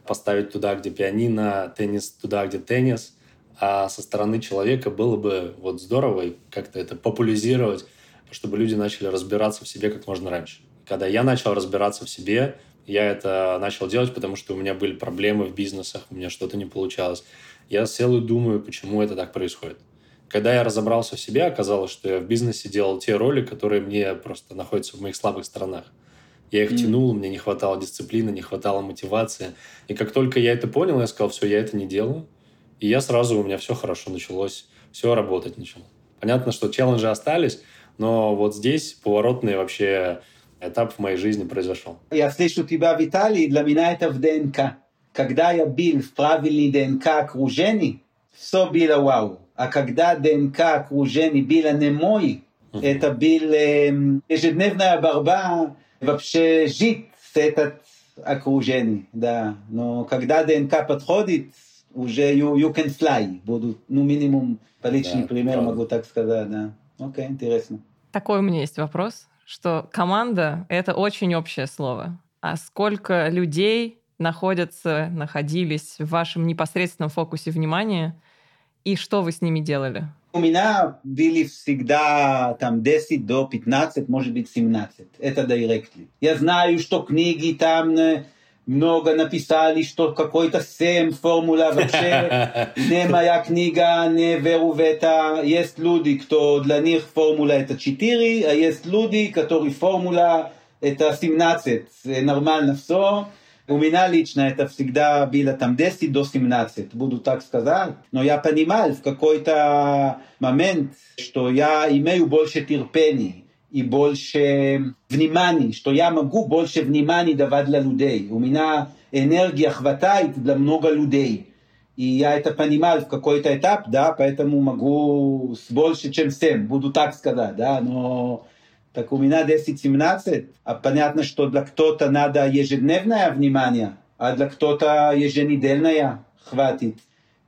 поставить туда, где пианино, теннис туда, где теннис. А со стороны человека было бы вот здорово и как-то это популяризировать, чтобы люди начали разбираться в себе как можно раньше. Когда я начал разбираться в себе, я это начал делать, потому что у меня были проблемы в бизнесах, у меня что-то не получалось. Я сел и думаю, почему это так происходит. Когда я разобрался в себе, оказалось, что я в бизнесе делал те роли, которые мне просто находятся в моих слабых сторонах. Я их mm. тянул, мне не хватало дисциплины, не хватало мотивации. И как только я это понял, я сказал, все, я это не делаю. И я сразу, у меня все хорошо началось, все работать начало. Понятно, что челленджи остались, но вот здесь поворотный вообще этап в моей жизни произошел. Я слышу тебя, Виталий, для меня это в ДНК. Когда я был в правильной ДНК окружении, все было вау. А когда ДНК окружения было не мой, uh-huh. это был э, ежедневная борьба вообще жить с этот окружение, да. Но когда ДНК подходит, уже you, you can fly, будут, ну, минимум, по личный да, пример правда. могу так сказать, да. Окей, интересно. Такой у меня есть вопрос, что команда — это очень общее слово. А сколько людей находятся, находились в вашем непосредственном фокусе внимания — и что вы с ними делали? У меня были всегда там 10 до 15, может быть 17. Это directly. Я знаю, что книги там э, много написали, что какой-то 7 формула вообще не моя книга, не веру в это. Есть люди, кто для них формула это 4, а есть люди, которые формула это 17. Нормально все. У меня лично это всегда было там 10 до 17, буду так сказать. Но я понимал в какой-то момент, что я имею больше терпения и больше внимания, что я могу больше внимания давать для людей. У меня энергия хватает для много людей. И я это понимал в какой-то этап, да, поэтому могу с больше, чем 7, буду так сказать, да, но так у меня 10-17, а понятно, что для кто-то надо ежедневное внимание, а для кто-то еженедельное хватит.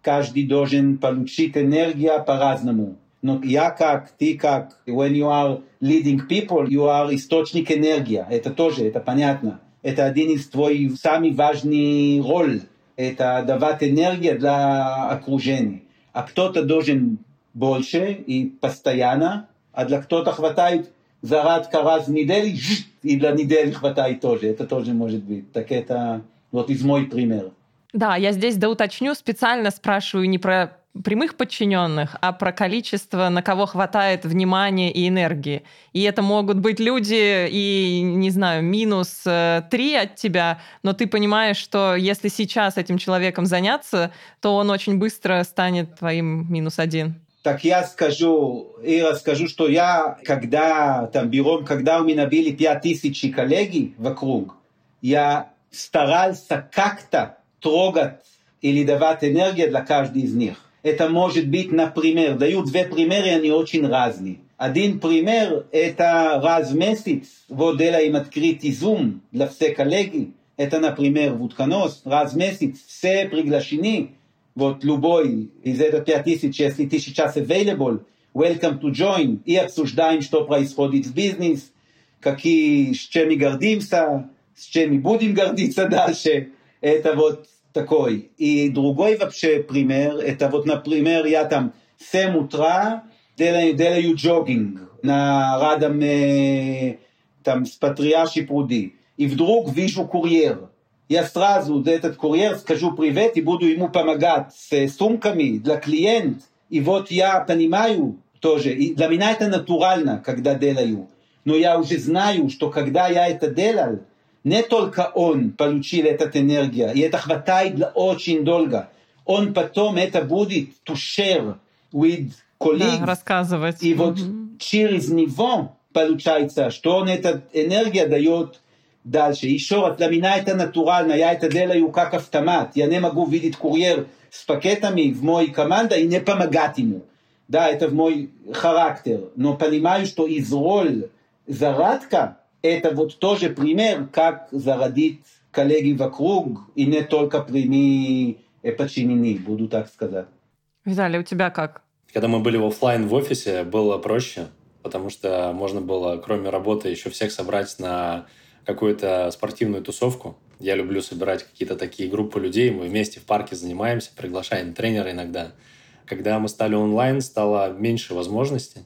Каждый должен получить энергию по-разному. Но я как, ты как, when you are leading people, you are источник энергии. Это тоже, это понятно. Это один из твоих самых важных роль. Это давать энергию для окружения. А кто-то должен больше и постоянно, а для кто-то хватает зарядка раз в неделю, и для недели хватает тоже. Это тоже может быть. Так это вот из мой пример. Да, я здесь доуточню, специально спрашиваю не про прямых подчиненных, а про количество, на кого хватает внимания и энергии. И это могут быть люди и, не знаю, минус э, три от тебя, но ты понимаешь, что если сейчас этим человеком заняться, то он очень быстро станет твоим минус один. Так я скажу, и расскажу, что я, когда там берем, когда у меня были пять тысяч коллеги вокруг, я старался как-то трогать или давать энергию для каждого из них. Это может быть, например, даю две примеры, они очень разные. Один пример – это раз в месяц, вот делаем открытый Zoom для всех коллеги. Это, например, в утконос, раз в месяц все приглашены, вот любой из этих пять тысяч, если ты сейчас available, welcome to join, и обсуждаем, что происходит в бизнесе, какие, с чем мы гордимся, с чем мы будем гордиться дальше. Это вот такой. И другой вообще пример, это вот, например, я там 7 утра делаю, делаю джогинг на рядом там с Патриаршей пруды. И вдруг вижу курьер. Я сразу этот курьер скажу привет и буду ему помогать с сумками для клиент. И вот я понимаю тоже, и для меня это натурально, когда делаю. Но я уже знаю, что когда я это делал, не только он получил эту энергию, и это хватает для очень долго. Он потом это будет to share with colleagues. Да, рассказывать. И вот mm-hmm. через него получается, что он эту энергию дает дальше. Еще раз, для меня это натурально, я это делаю как автомат. Я не могу видеть курьер с пакетами в моей команде и не помогать ему. Да, это в мой характер. Но понимаю, что из роль зарядка это вот тоже пример, как зародить коллеги вокруг, и не только прямые подчинены, буду так сказать. Виталий, у тебя как? Когда мы были в офлайн в офисе, было проще, потому что можно было, кроме работы, еще всех собрать на какую-то спортивную тусовку. Я люблю собирать какие-то такие группы людей, мы вместе в парке занимаемся, приглашаем тренера иногда. Когда мы стали онлайн, стало меньше возможностей,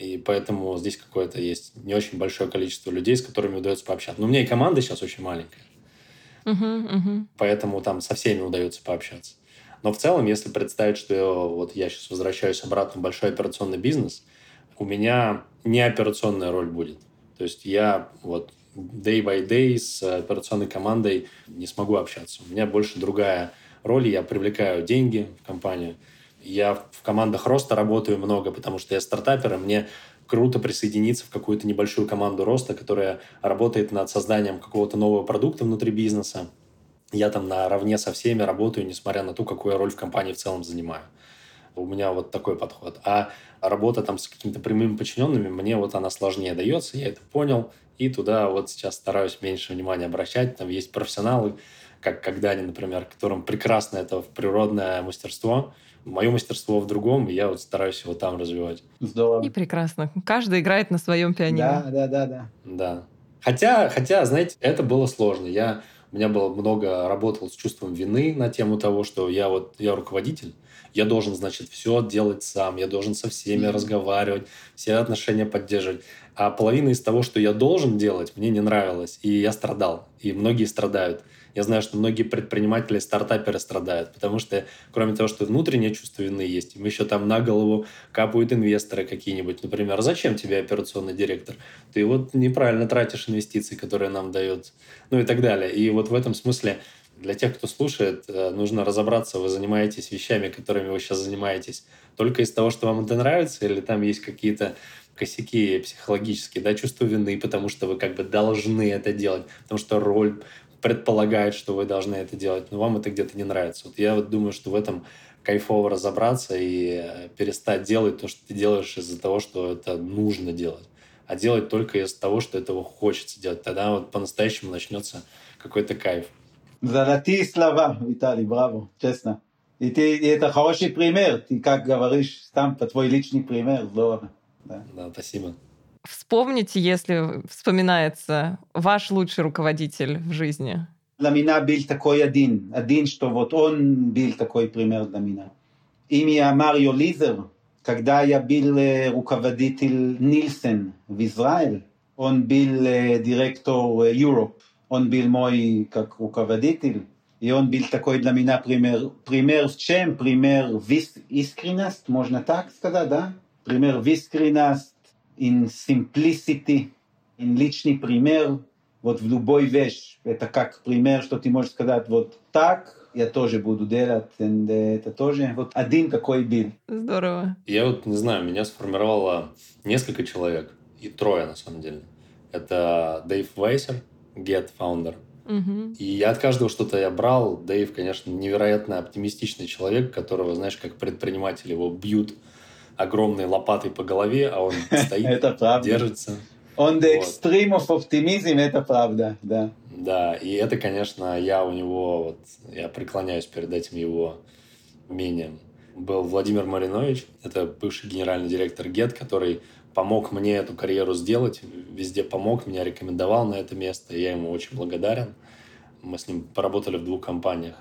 и поэтому здесь какое-то есть не очень большое количество людей, с которыми удается пообщаться. Но у меня и команда сейчас очень маленькая. Uh-huh, uh-huh. Поэтому там со всеми удается пообщаться. Но в целом, если представить, что я, вот я сейчас возвращаюсь обратно в большой операционный бизнес, у меня не операционная роль будет. То есть я вот day by day с операционной командой не смогу общаться. У меня больше другая роль. Я привлекаю деньги в компанию – я в командах роста работаю много, потому что я стартапер, и мне круто присоединиться в какую-то небольшую команду роста, которая работает над созданием какого-то нового продукта внутри бизнеса. Я там наравне со всеми работаю, несмотря на ту, какую я роль в компании в целом занимаю. У меня вот такой подход. А работа там с какими-то прямыми подчиненными, мне вот она сложнее дается, я это понял, и туда вот сейчас стараюсь меньше внимания обращать. Там есть профессионалы, как Когдани, например, которым прекрасно это природное мастерство – мое мастерство в другом, и я вот стараюсь его там развивать. Здорово. И прекрасно. Каждый играет на своем пианино. Да, да, да, да. Да. Хотя, хотя, знаете, это было сложно. Я, у меня было много, работал с чувством вины на тему того, что я вот, я руководитель, я должен, значит, все делать сам, я должен со всеми mm-hmm. разговаривать, все отношения поддерживать. А половина из того, что я должен делать, мне не нравилось, и я страдал, и многие страдают. Я знаю, что многие предприниматели, стартаперы страдают, потому что кроме того, что внутреннее чувство вины есть, им еще там на голову капают инвесторы какие-нибудь. Например, зачем тебе операционный директор? Ты вот неправильно тратишь инвестиции, которые нам дают, ну и так далее. И вот в этом смысле для тех, кто слушает, э, нужно разобраться, вы занимаетесь вещами, которыми вы сейчас занимаетесь, только из того, что вам это нравится, или там есть какие-то косяки психологические, да, чувство вины, потому что вы как бы должны это делать, потому что роль предполагает, что вы должны это делать, но вам это где-то не нравится. Вот я вот думаю, что в этом кайфово разобраться и э, перестать делать то, что ты делаешь из-за того, что это нужно делать, а делать только из-за того, что этого хочется делать. Тогда вот по-настоящему начнется какой-то кайф. Золотые слова, Виталий, браво, честно. И, ты, и это хороший пример. Ты как говоришь, там, по твой личный пример, здорово. Да, да спасибо. Вспомните, если вспоминается ваш лучший руководитель в жизни. Для меня был такой один, один, что вот он был такой пример для меня. Имя Марио Лизер, когда я был руководитель Нильсен в Израиле, он был директор Europe, он был мой как руководитель, и он был такой для меня пример, пример в чем? Пример искренность, можно так сказать, да? Пример искренность, in simplicity, in личный пример, вот в любой вещь. Это как пример, что ты можешь сказать, вот так, я тоже буду делать, это тоже вот один какой был. Здорово. Я вот не знаю, меня сформировало несколько человек, и трое на самом деле. Это Дэйв Вейсер, Get Founder. Угу. И я от каждого что-то я брал. Дэйв, конечно, невероятно оптимистичный человек, которого, знаешь, как предприниматель его бьют огромной лопатой по голове, а он стоит, держится. On the вот. extreme of optimism, это правда, да. Да, и это, конечно, я у него, вот, я преклоняюсь перед этим его умением. Был Владимир Маринович, это бывший генеральный директор ГЕТ, который помог мне эту карьеру сделать, везде помог, меня рекомендовал на это место, я ему очень благодарен. Мы с ним поработали в двух компаниях.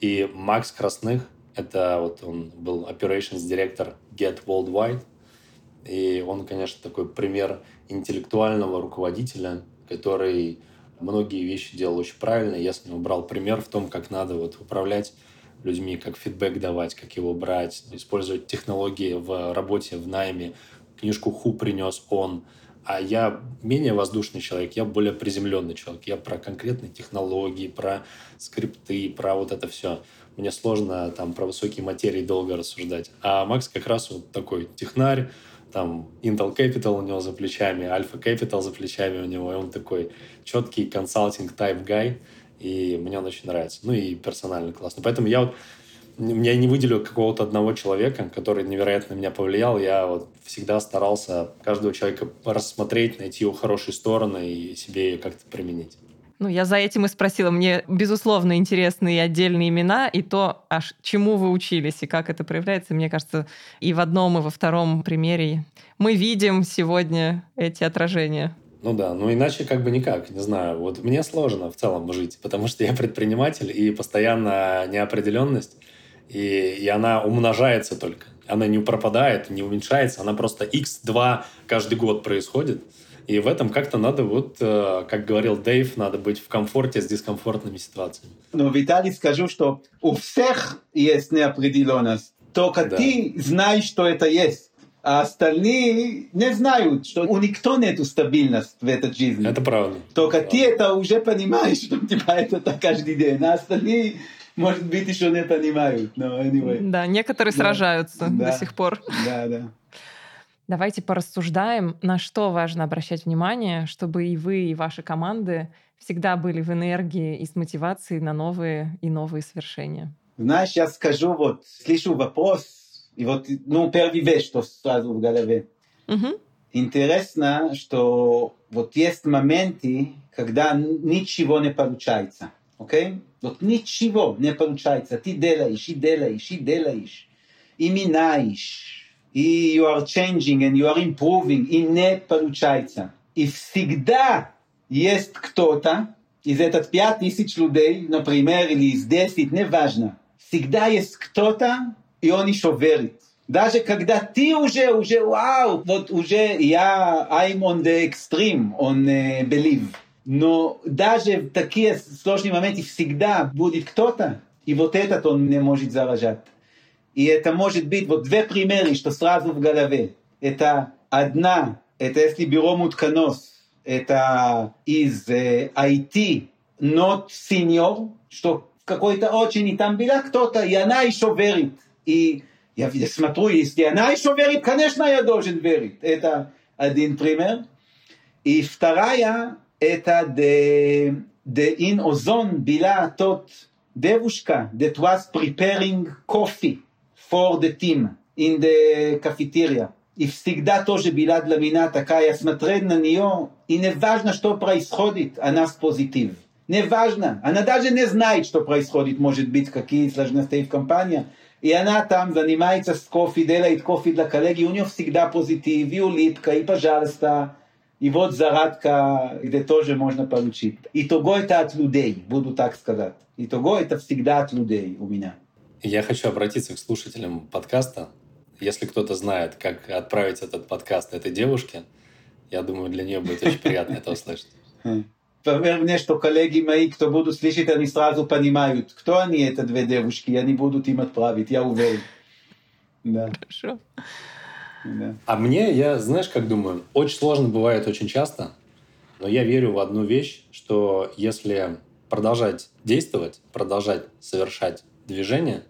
И Макс Красных, это вот он был operations директор Get Worldwide, и он, конечно, такой пример интеллектуального руководителя, который многие вещи делал очень правильно. Я с него брал пример в том, как надо вот управлять людьми, как фидбэк давать, как его брать, использовать технологии в работе, в найме. Книжку Ху принес он. А я менее воздушный человек, я более приземленный человек. Я про конкретные технологии, про скрипты, про вот это все. Мне сложно там про высокие материи долго рассуждать. А Макс как раз вот такой технарь, там Intel Capital у него за плечами, Alpha Capital за плечами у него, и он такой четкий консалтинг type guy, и мне он очень нравится. Ну и персонально классно. Поэтому я вот я не выделю какого-то одного человека, который невероятно меня повлиял. Я вот всегда старался каждого человека рассмотреть, найти его хорошие стороны и себе ее как-то применить. Ну, я за этим и спросила. Мне, безусловно, интересны и отдельные имена, и то, аж чему вы учились, и как это проявляется. Мне кажется, и в одном, и во втором примере мы видим сегодня эти отражения. Ну да, ну иначе как бы никак, не знаю. Вот мне сложно в целом жить, потому что я предприниматель, и постоянно неопределенность, и, и она умножается только. Она не пропадает, не уменьшается, она просто x2 каждый год происходит. И в этом как-то надо, вот, э, как говорил Дэйв, надо быть в комфорте с дискомфортными ситуациями. Ну, Виталий, скажу, что у всех есть неопределенность. Только да. ты знаешь, что это есть. А остальные не знают, что у никто нету стабильности в этой жизни. Это правда. Только правда. ты это уже понимаешь, что типа это так каждый день. А остальные, может быть, еще не понимают. Но anyway. Да, некоторые да. сражаются да. до сих пор. Да, да. Давайте порассуждаем, на что важно обращать внимание, чтобы и вы, и ваши команды всегда были в энергии и с мотивацией на новые и новые свершения. Знаешь, я скажу, вот, слышу вопрос, и вот, ну, первый вещь, что сразу в голове. Угу. Интересно, что вот есть моменты, когда ничего не получается, окей? Вот ничего не получается. Ты делаешь, и делаешь, и делаешь, и минаешь, и you are changing and you are improving, и не получается. И всегда есть кто-то из этих пять тысяч людей, например, или из десять, неважно. Всегда есть кто-то, и он еще верит. Даже когда ты уже, уже, вау, вот уже я, I'm on the extreme, on uh, believe. Но даже в такие сложные моменты всегда будет кто-то, и вот этот он не может заражать. И это может быть вот две примеры, что сразу в голове. Это одна, это если бюро мутканос, это из э, IT, not senior, что какой-то очень, и там была кто-то, и она еще верит. И я смотрю, если она еще верит, конечно, я должен верить. Это один пример. И вторая, это the, the in ozon была тот девушка that was preparing coffee for the team in the cafeteria. И всегда тоже была для меня такая, смотреть на нее, и не важно, что происходит, она с позитив. Не важно, она даже не знает, что происходит, может быть, какие сложности в компании. И она там занимается с кофе, делает кофе для коллеги, у нее всегда позитив, и улыбка, и пожалуйста, и вот зарадка, где тоже можно получить. Итого это от людей, буду так сказать. Итого это всегда от людей у меня. Я хочу обратиться к слушателям подкаста. Если кто-то знает, как отправить этот подкаст этой девушке, я думаю, для нее будет очень приятно это услышать. Поверь мне, что коллеги мои, кто будут слышать, они сразу понимают, кто они, это две девушки, и они будут им отправить, я уверен. Да. Хорошо. Да. А мне, я, знаешь, как думаю, очень сложно бывает очень часто, но я верю в одну вещь, что если продолжать действовать, продолжать совершать движение,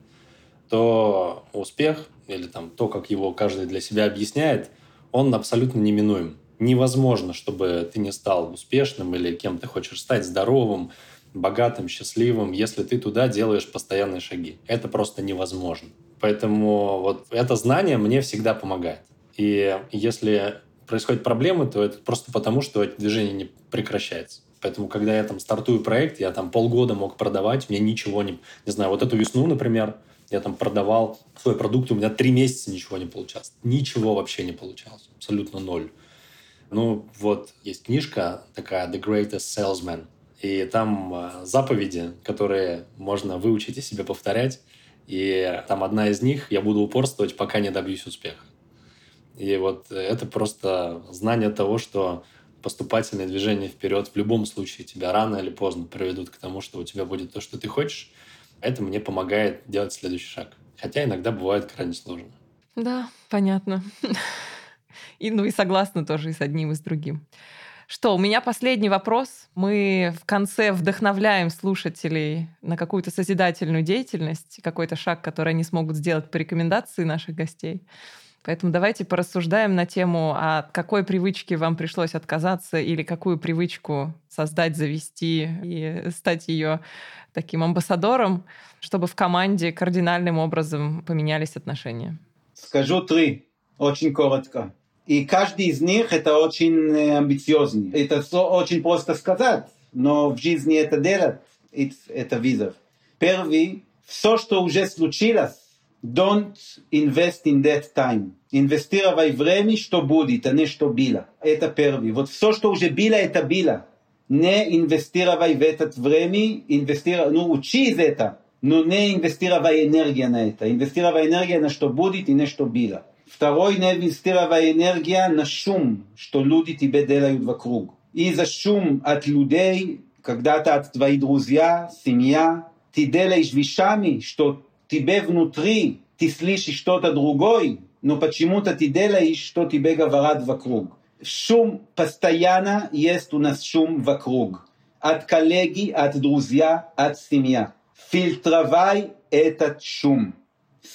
то успех или там то, как его каждый для себя объясняет, он абсолютно неминуем. Невозможно, чтобы ты не стал успешным или кем ты хочешь стать, здоровым, богатым, счастливым, если ты туда делаешь постоянные шаги. Это просто невозможно. Поэтому вот это знание мне всегда помогает. И если происходят проблемы, то это просто потому, что это движение не прекращается. Поэтому, когда я там стартую проект, я там полгода мог продавать, мне ничего не... Не знаю, вот эту весну, например, я там продавал свой продукт, у меня три месяца ничего не получалось. Ничего вообще не получалось. Абсолютно ноль. Ну, вот есть книжка такая «The Greatest Salesman», и там а, заповеди, которые можно выучить и себе повторять. И там одна из них «Я буду упорствовать, пока не добьюсь успеха». И вот это просто знание того, что поступательные движения вперед в любом случае тебя рано или поздно приведут к тому, что у тебя будет то, что ты хочешь. Это мне помогает делать следующий шаг. Хотя иногда бывает крайне сложно. Да, понятно. И, ну и согласна тоже и с одним, и с другим. Что, у меня последний вопрос. Мы в конце вдохновляем слушателей на какую-то созидательную деятельность, какой-то шаг, который они смогут сделать по рекомендации наших гостей. Поэтому давайте порассуждаем на тему, от какой привычки вам пришлось отказаться или какую привычку создать, завести и стать ее таким амбассадором, чтобы в команде кардинальным образом поменялись отношения. Скажу три, очень коротко. И каждый из них это очень амбициозный. Это очень просто сказать, но в жизни это делать, это визор. Первый, все, что уже случилось, Don't invest in that time. Инвестировай время, что будет, а не что было. Это первый. Вот все, что уже было, это было. Не инвестировай в это время, инвестировай, ну учи из это, но не инвестировай энергию на это. Инвестировай энергию на что будет и не что было. Второй, не инвестировай энергию на шум, что люди тебе делают вокруг. И за шум от людей, когда-то от твоих друзья, семья, ты делаешь вещами, что тебе внутри ты слышишь что-то другое, но почему-то ты делаешь, что тебе говорят вокруг. Шум постоянно есть у нас шум вокруг. От коллеги, от друзья, от семья. Фильтровай этот шум.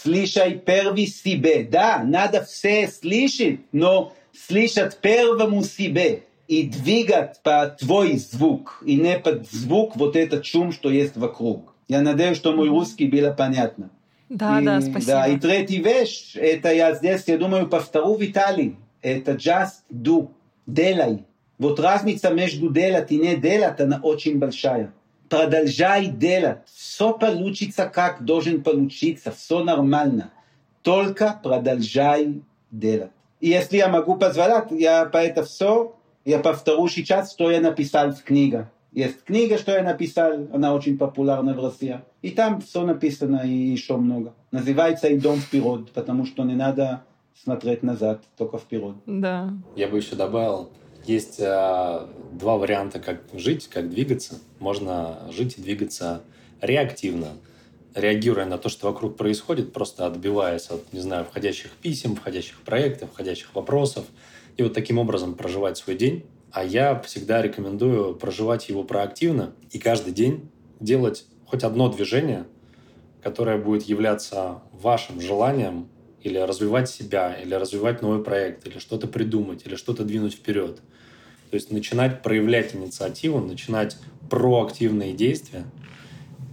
Слышай первый себе. Да, надо все слышать, но слышать первому себе и двигать по твой звук, и не под звук вот этот шум, что есть вокруг. Я надеюсь, что мой русский было понятно. Да, и, да, спасибо. Да, и третий вещь, это я здесь, я думаю, повторю Виталий, это just do, делай. Вот разница между делать и не делать, она очень большая. Продолжай делать. Все получится, как должен получиться, все нормально. Только продолжай делать. И если я могу позволять, я по это все, я повторю сейчас, что я написал в книге. Есть книга, что я написал, она очень популярна в России. И там все написано и еще много. Называется «Идем вперед», потому что не надо смотреть назад, только вперед. Да. Я бы еще добавил, есть э, два варианта, как жить, как двигаться. Можно жить и двигаться реактивно, реагируя на то, что вокруг происходит, просто отбиваясь от, не знаю, входящих писем, входящих проектов, входящих вопросов. И вот таким образом проживать свой день а я всегда рекомендую проживать его проактивно и каждый день делать хоть одно движение, которое будет являться вашим желанием или развивать себя, или развивать новый проект, или что-то придумать, или что-то двинуть вперед. То есть начинать проявлять инициативу, начинать проактивные действия,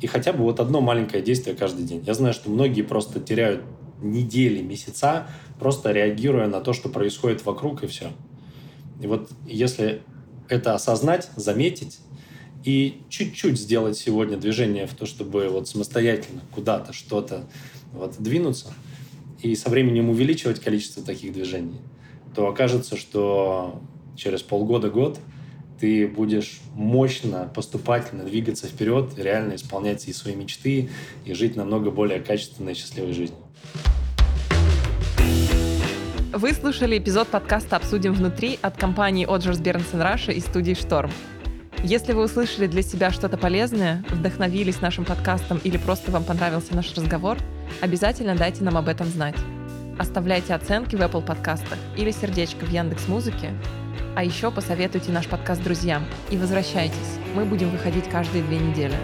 и хотя бы вот одно маленькое действие каждый день. Я знаю, что многие просто теряют недели, месяца, просто реагируя на то, что происходит вокруг, и все. И вот если это осознать, заметить и чуть-чуть сделать сегодня движение в то, чтобы вот самостоятельно куда-то, что-то вот двинуться, и со временем увеличивать количество таких движений, то окажется, что через полгода-год ты будешь мощно, поступательно двигаться вперед, реально исполнять и свои мечты, и жить намного более качественной и счастливой жизнью. Вы слушали эпизод подкаста «Обсудим внутри» от компании Оджерс Бернсен Раша и студии «Шторм». Если вы услышали для себя что-то полезное, вдохновились нашим подкастом или просто вам понравился наш разговор, обязательно дайте нам об этом знать. Оставляйте оценки в Apple подкастах или сердечко в Яндекс Музыке. А еще посоветуйте наш подкаст друзьям и возвращайтесь. Мы будем выходить каждые две недели.